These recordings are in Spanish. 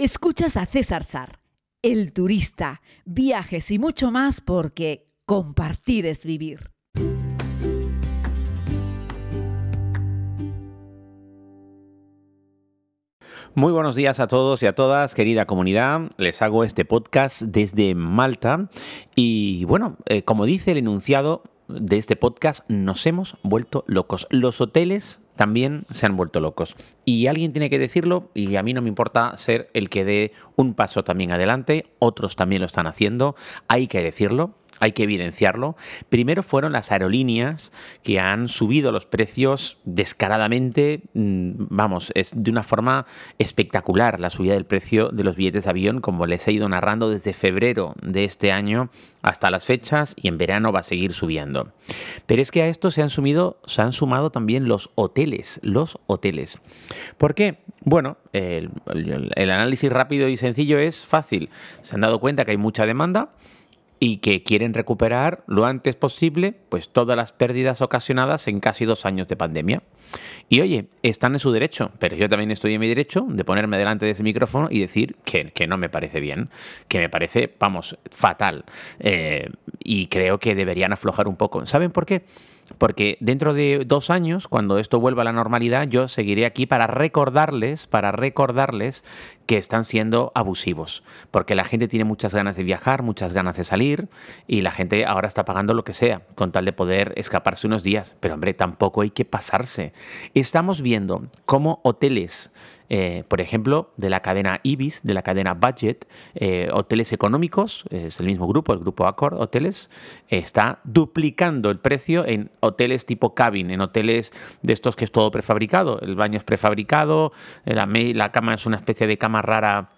Escuchas a César Sar, el turista, viajes y mucho más porque compartir es vivir. Muy buenos días a todos y a todas, querida comunidad. Les hago este podcast desde Malta y bueno, eh, como dice el enunciado de este podcast, nos hemos vuelto locos. Los hoteles también se han vuelto locos. Y alguien tiene que decirlo y a mí no me importa ser el que dé un paso también adelante, otros también lo están haciendo, hay que decirlo hay que evidenciarlo. Primero fueron las aerolíneas que han subido los precios descaradamente, mm, vamos, es de una forma espectacular la subida del precio de los billetes de avión, como les he ido narrando desde febrero de este año hasta las fechas y en verano va a seguir subiendo. Pero es que a esto se han, sumido, se han sumado también los hoteles, los hoteles. ¿Por qué? Bueno, el análisis rápido y sencillo es fácil. Se han dado cuenta que hay mucha demanda y que quieren recuperar lo antes posible pues todas las pérdidas ocasionadas en casi dos años de pandemia. Y oye, están en su derecho, pero yo también estoy en mi derecho de ponerme delante de ese micrófono y decir que, no me parece bien, que me parece, vamos, fatal. Eh, y creo que deberían aflojar un poco. ¿Saben por qué? Porque dentro de dos años, cuando esto vuelva a la normalidad, yo seguiré aquí para recordarles, para recordarles que están siendo abusivos. Porque la gente tiene muchas ganas de viajar, muchas ganas de salir, y la gente ahora está pagando lo que sea, con tal de poder escaparse unos días. Pero hombre, tampoco hay que pasarse. Estamos viendo cómo hoteles eh, por ejemplo, de la cadena Ibis, de la cadena Budget, eh, hoteles económicos, es el mismo grupo, el grupo Accor Hoteles, está duplicando el precio en hoteles tipo cabin, en hoteles de estos que es todo prefabricado. El baño es prefabricado, la, la cama es una especie de cama rara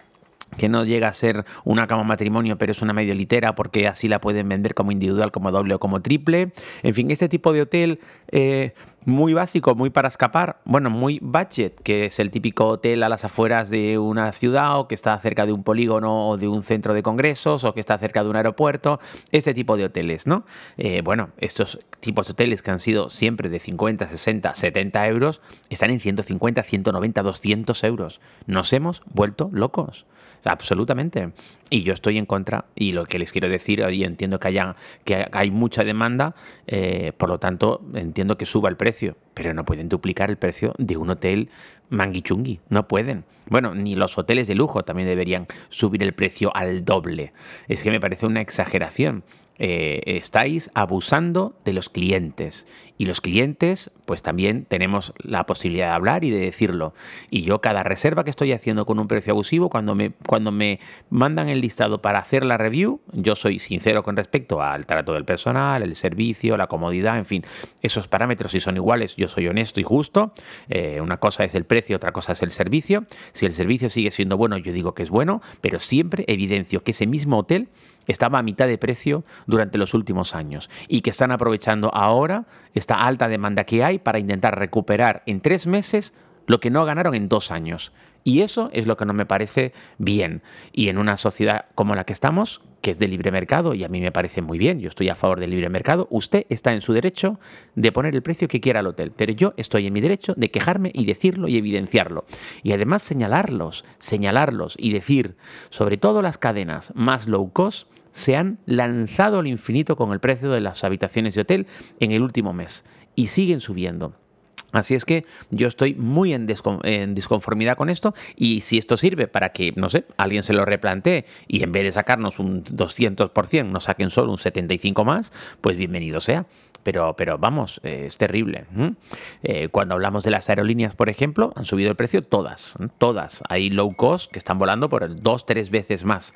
que no llega a ser una cama matrimonio, pero es una medio litera porque así la pueden vender como individual, como doble o como triple. En fin, este tipo de hotel eh, muy básico, muy para escapar, bueno, muy budget, que es el típico hotel a las afueras de una ciudad o que está cerca de un polígono o de un centro de congresos o que está cerca de un aeropuerto, este tipo de hoteles, ¿no? Eh, bueno, estos tipos de hoteles que han sido siempre de 50, 60, 70 euros, están en 150, 190, 200 euros. Nos hemos vuelto locos absolutamente. Y yo estoy en contra. Y lo que les quiero decir, y entiendo que, haya, que hay mucha demanda, eh, por lo tanto, entiendo que suba el precio. Pero no pueden duplicar el precio de un hotel manguichungui. No pueden. Bueno, ni los hoteles de lujo también deberían subir el precio al doble. Es que me parece una exageración. Eh, estáis abusando de los clientes. Y los clientes, pues también tenemos la posibilidad de hablar y de decirlo. Y yo cada reserva que estoy haciendo con un precio abusivo, cuando me, cuando me mandan el listado para hacer la review, yo soy sincero con respecto al trato del personal, el servicio, la comodidad, en fin, esos parámetros si son iguales, yo soy honesto y justo. Eh, una cosa es el precio, otra cosa es el servicio. Si el servicio sigue siendo bueno, yo digo que es bueno, pero siempre evidencio que ese mismo hotel estaba a mitad de precio durante los últimos años y que están aprovechando ahora esta alta demanda que hay para intentar recuperar en tres meses lo que no ganaron en dos años. Y eso es lo que no me parece bien. Y en una sociedad como la que estamos, que es de libre mercado, y a mí me parece muy bien, yo estoy a favor del libre mercado, usted está en su derecho de poner el precio que quiera al hotel, pero yo estoy en mi derecho de quejarme y decirlo y evidenciarlo. Y además señalarlos, señalarlos y decir, sobre todo las cadenas más low cost, se han lanzado al infinito con el precio de las habitaciones de hotel en el último mes y siguen subiendo. Así es que yo estoy muy en, disconformidad con esto y si esto sirve para que, no sé, alguien se lo replantee y en vez de sacarnos un 200% nos saquen solo un 75 más, pues bienvenido sea pero, pero vamos, eh, es terrible. Eh, cuando hablamos de las aerolíneas, por ejemplo, han subido el precio todas, todas. Hay low cost que están volando por el dos, tres veces más.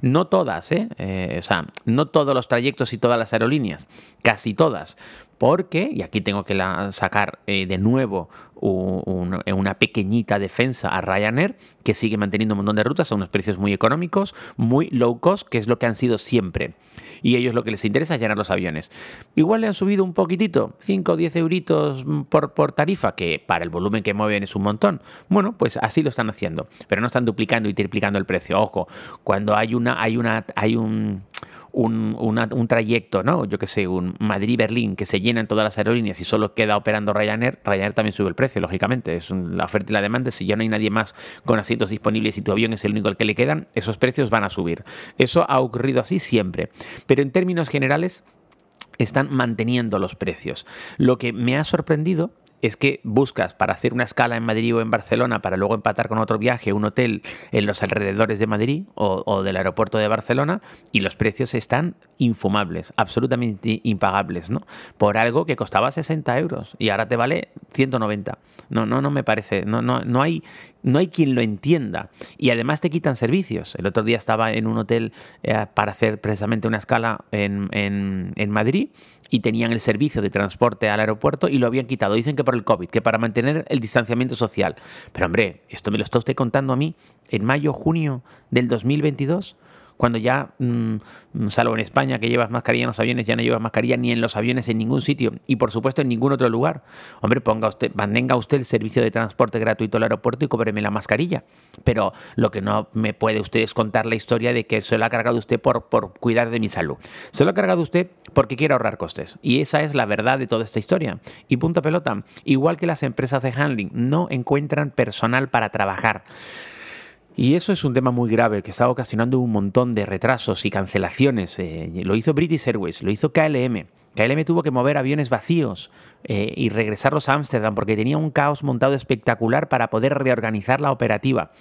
No todas, ¿eh? ¿eh? O sea, no todos los trayectos y todas las aerolíneas, casi todas. Porque, y aquí tengo que sacar de nuevo una pequeñita defensa a Ryanair, que sigue manteniendo un montón de rutas a unos precios muy económicos, muy low cost, que es lo que han sido siempre y ellos lo que les interesa es llenar los aviones. Igual le han subido un poquitito, 5 o 10 euritos por, por tarifa, que para el volumen que mueven es un montón. Bueno, pues así lo están haciendo, pero no están duplicando y triplicando el precio. Ojo, cuando hay una, hay una, hay un un, trayecto, ¿no? Yo que sé, un Madrid-Berlín, que se llenan todas las aerolíneas y solo queda operando Ryanair, Ryanair también sube el precio, lógicamente. Es la oferta y la demanda. Si ya no hay nadie más con asientos disponibles y tu avión es el único al que le quedan, esos precios van a subir. Eso ha ocurrido así siempre. Pero en términos generales, están manteniendo los precios. Lo que me ha sorprendido es que buscas para hacer una escala en Madrid o en Barcelona para luego empatar con otro viaje, un hotel en los alrededores de Madrid o, del aeropuerto de Barcelona y los precios están infumables, absolutamente impagables, ¿no? Por algo que costaba 60 euros y ahora te vale 190. No, no, no me parece, no, no, no hay no hay quien lo entienda. Y además te quitan servicios. El otro día estaba en un hotel eh, para hacer precisamente una escala en, en, Madrid y tenían el servicio de transporte al aeropuerto y lo habían quitado. Dicen que por el COVID, que para mantener el distanciamiento social. Pero hombre, esto me lo está usted contando a mí en mayo, junio del 2022 cuando ya, mm, salvo en España que llevas mascarilla en los aviones, ya no llevas mascarilla ni en los aviones en ningún sitio y por supuesto en ningún otro lugar. Hombre, ponga usted, mantenga usted el servicio de transporte gratuito al aeropuerto y cóbreme la mascarilla. Pero lo que no me puede usted es contar la historia de que se lo ha cargado usted por, por cuidar de mi salud. Se lo ha cargado usted porque quiere ahorrar costes. Y esa es la verdad de toda esta historia. Y punto pelota. Igual que las empresas de handling no encuentran personal para trabajar. Y eso es un tema muy grave que está ocasionando un montón de retrasos y cancelaciones. Eh, lo hizo British Airways, lo hizo KLM. KLM tuvo que mover aviones vacíos eh, y regresarlos a Ámsterdam porque tenía un caos montado espectacular para poder reorganizar la operativa.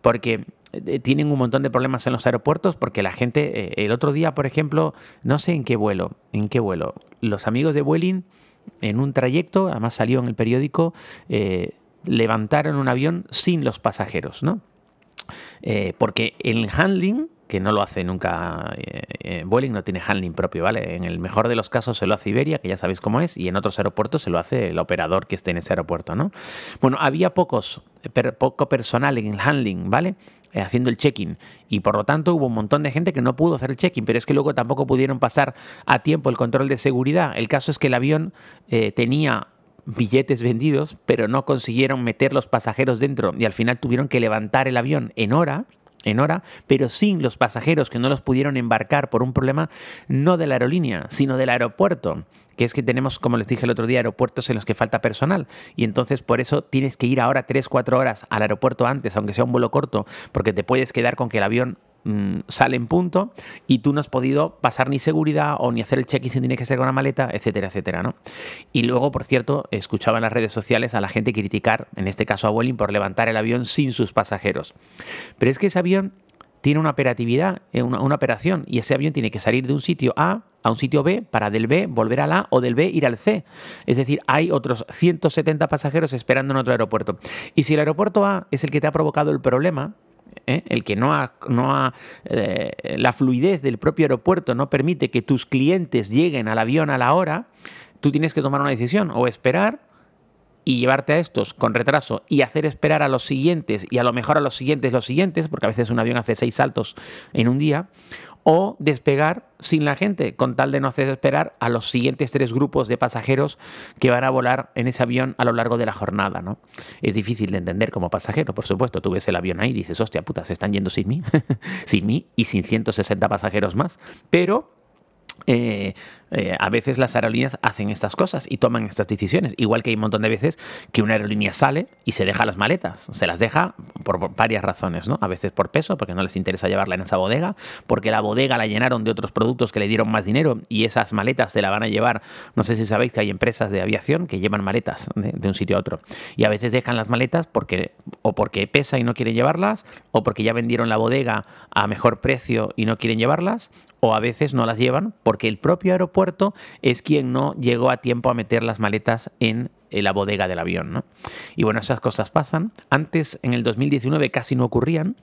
Porque eh, tienen un montón de problemas en los aeropuertos porque la gente, el otro día, por ejemplo, no sé en qué vuelo, en qué vuelo, los amigos de Vueling en un trayecto, además salió en el periódico, levantaron un avión sin los pasajeros, ¿no? Eh, porque el handling, que no lo hace nunca eh, eh no tiene handling propio, ¿vale? En el mejor de los casos se lo hace Iberia, que ya sabéis cómo es, y en otros aeropuertos se lo hace el operador que esté en ese aeropuerto, ¿no? Bueno, había pocos, poco personal en el handling, ¿vale? Eh, haciendo el check-in y por lo tanto hubo un montón de gente que no pudo hacer el check-in, pero es que luego tampoco pudieron pasar a tiempo el control de seguridad. El caso es que el avión tenía billetes vendidos, pero no consiguieron meter los pasajeros dentro y al final tuvieron que levantar el avión en hora en hora, pero sin los pasajeros que no los pudieron embarcar por un problema no de la aerolínea, sino del aeropuerto que es que tenemos, como les dije el otro día, aeropuertos en los que falta personal. Y entonces por eso tienes que ir ahora 3-4 horas al aeropuerto antes, aunque sea un vuelo corto, porque te puedes quedar con que el avión Mm, sale en punto y tú no has podido pasar ni seguridad o ni hacer el check-in si tienes que ser con una maleta, etcétera, etcétera, ¿no? Y luego, por cierto, escuchaba en las redes sociales a la gente criticar, en este caso a Vueling, por levantar el avión sin sus pasajeros. Pero es que ese avión tiene una operatividad, eh, una, una, operación, y ese avión tiene que salir de un sitio A a un sitio B para del B volver al A o del B ir al C. Es decir, hay otros 170 pasajeros esperando en otro aeropuerto. Y si el aeropuerto A es el que te ha provocado el problema, ¿eh? el que no ha, no ha eh, la fluidez del propio aeropuerto no permite que tus clientes lleguen al avión a la hora, tú tienes que tomar una decisión o esperar y llevarte a estos con retraso y hacer esperar a los siguientes y a lo mejor a los siguientes los siguientes, porque a veces un avión hace seis saltos en un día, o despegar sin la gente, con tal de no hacer esperar a los siguientes tres grupos de pasajeros que van a volar en ese avión a lo largo de la jornada. ¿no? Es difícil de entender como pasajero, por supuesto. Tú ves el avión ahí y dices, hostia puta, se están yendo sin mí, sin mí y sin 160 pasajeros más. Pero eh, eh, a veces las aerolíneas hacen estas cosas y toman estas decisiones. Igual que hay un montón de veces que una aerolínea sale y se deja las maletas. Se las deja por, varias razones, ¿no? A veces por peso, porque no les interesa llevarla en esa bodega, porque la bodega la llenaron de otros productos que le dieron más dinero y esas maletas se la van a llevar. No sé si sabéis que hay empresas de aviación que llevan maletas de, un sitio a otro. Y a veces dejan las maletas porque o porque pesa y no quieren llevarlas, o porque ya vendieron la bodega a mejor precio y no quieren llevarlas, o a veces no las llevan el propio aeropuerto es quien no llegó a tiempo a meter las maletas en la bodega del avión. Y bueno, esas cosas pasan. Antes, en el 2019, casi no ocurrían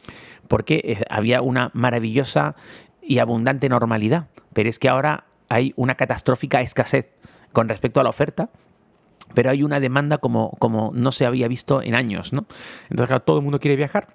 porque eh, había una maravillosa y abundante normalidad. Pero es que ahora hay una catastrófica escasez con respecto a la oferta pero hay una demanda como, como no se había visto en años, ¿no? Entonces, claro, todo el mundo quiere viajar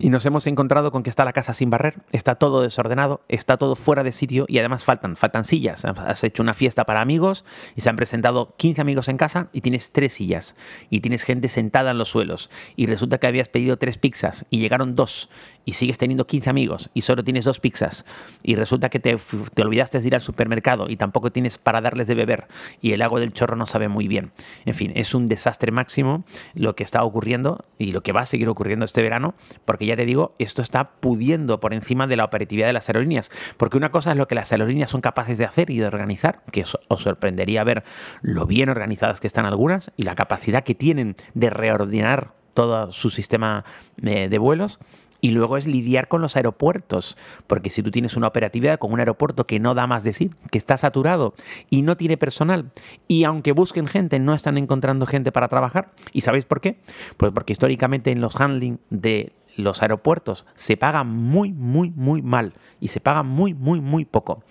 Y nos hemos encontrado con que está la casa sin barrer, está todo desordenado, está todo fuera de sitio y además faltan, faltan sillas. Has hecho una fiesta para amigos y se han presentado 15 amigos en casa y tienes tres sillas y tienes gente sentada en los suelos y resulta que habías pedido tres pizzas y llegaron dos y sigues teniendo 15 amigos y solo tienes dos pizzas y resulta que te, te olvidaste de ir al supermercado y tampoco tienes para darles de beber y el agua del chorro no sabe muy bien. En fin, es un desastre máximo lo que está ocurriendo y lo que va a seguir ocurriendo este verano porque ya te digo, esto está pudiendo por encima de la operatividad de las aerolíneas. Porque una cosa es lo que las aerolíneas son capaces de hacer y de organizar, que os sorprendería ver lo bien organizadas que están algunas y la capacidad que tienen de reordenar todo su sistema eh, de vuelos y luego es lidiar con los aeropuertos, porque si tú tienes una operatividad con un aeropuerto que no da más de sí, que está saturado y no tiene personal, y aunque busquen gente, no están encontrando gente para trabajar. ¿Y sabéis por qué? Pues porque históricamente en los handling de los aeropuertos se paga muy, muy, muy mal y se paga muy, muy, muy poco.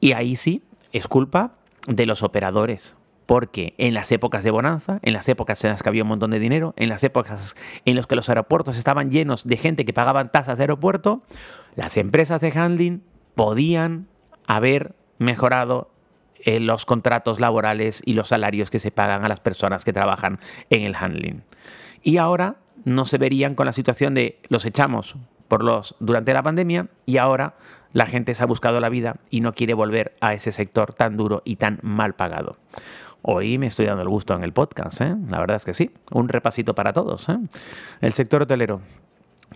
Y ahí sí es culpa de los operadores, porque en las épocas de bonanza, en las épocas en las que había un montón de dinero, en las épocas en las que los aeropuertos estaban llenos de gente que pagaban tasas de aeropuerto, las empresas de handling podían haber mejorado eh, los contratos laborales y los salarios que se pagan a las personas que trabajan en el handling. Y ahora no se verían con la situación de los echamos por los durante la pandemia y ahora la gente se ha buscado la vida y no quiere volver a ese sector tan duro y tan mal pagado. Hoy me estoy dando el gusto en el podcast, ¿eh? la verdad es que sí. Un repasito para todos. ¿eh? El sector hotelero.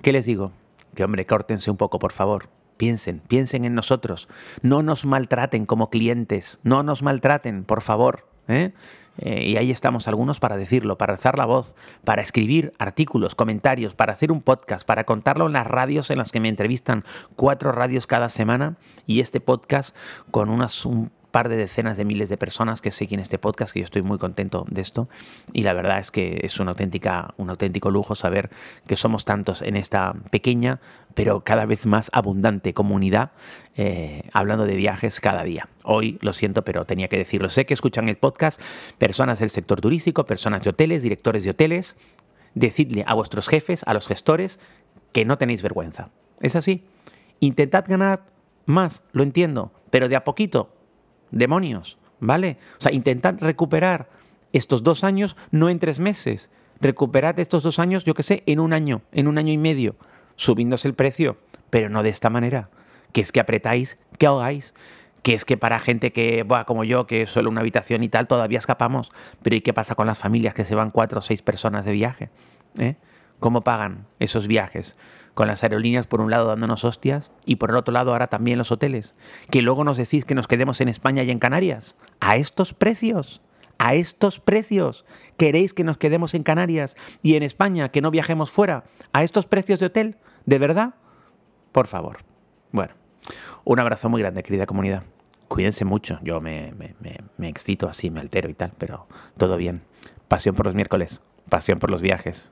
¿Qué les digo? Que hombre, córtense un poco, por favor. Piensen, piensen en nosotros. No nos maltraten como clientes. No nos maltraten, por favor. ¿eh? Eh, y ahí estamos algunos para decirlo, para alzar la voz, para escribir artículos, comentarios, para hacer un podcast, para contarlo en las radios en las que me entrevistan, cuatro radios cada semana. Y este podcast con unas, un par de decenas de miles de personas que siguen este podcast, que yo estoy muy contento de esto. Y la verdad es que es una auténtica, un auténtico lujo saber que somos tantos en esta pequeña, pero cada vez más abundante comunidad, eh, hablando de viajes cada día. Hoy lo siento, pero tenía que decirlo. Sé que escuchan el podcast personas del sector turístico, personas de hoteles, directores de hoteles. Decidle a vuestros jefes, a los gestores, que no tenéis vergüenza. Es así. Intentad ganar más, lo entiendo, pero de a poquito, demonios, ¿vale? O sea, intentad recuperar estos dos años no en tres meses. Recuperad estos dos años, yo qué sé, en un año, en un año y medio, subiéndose el precio, pero no de esta manera. Que es que apretáis, que ahogáis, que es que para gente que, bueno, como yo, que es solo una habitación y tal, todavía escapamos. Pero ¿y qué pasa con las familias que se van cuatro o seis personas de viaje? ¿Eh? ¿Cómo pagan esos viajes? con las aerolíneas por un lado dándonos hostias y por el otro lado ahora también los hoteles, que luego nos decís que nos quedemos en España y en Canarias. ¿A estos precios? ¿A estos precios? ¿Queréis que nos quedemos en Canarias y en España, que no viajemos fuera? ¿A estos precios de hotel? ¿De verdad? Por favor. Bueno, un abrazo muy grande, querida comunidad. Cuídense mucho. Yo me, me, me excito así, me altero y tal, pero todo bien. Pasión por los miércoles, pasión por los viajes.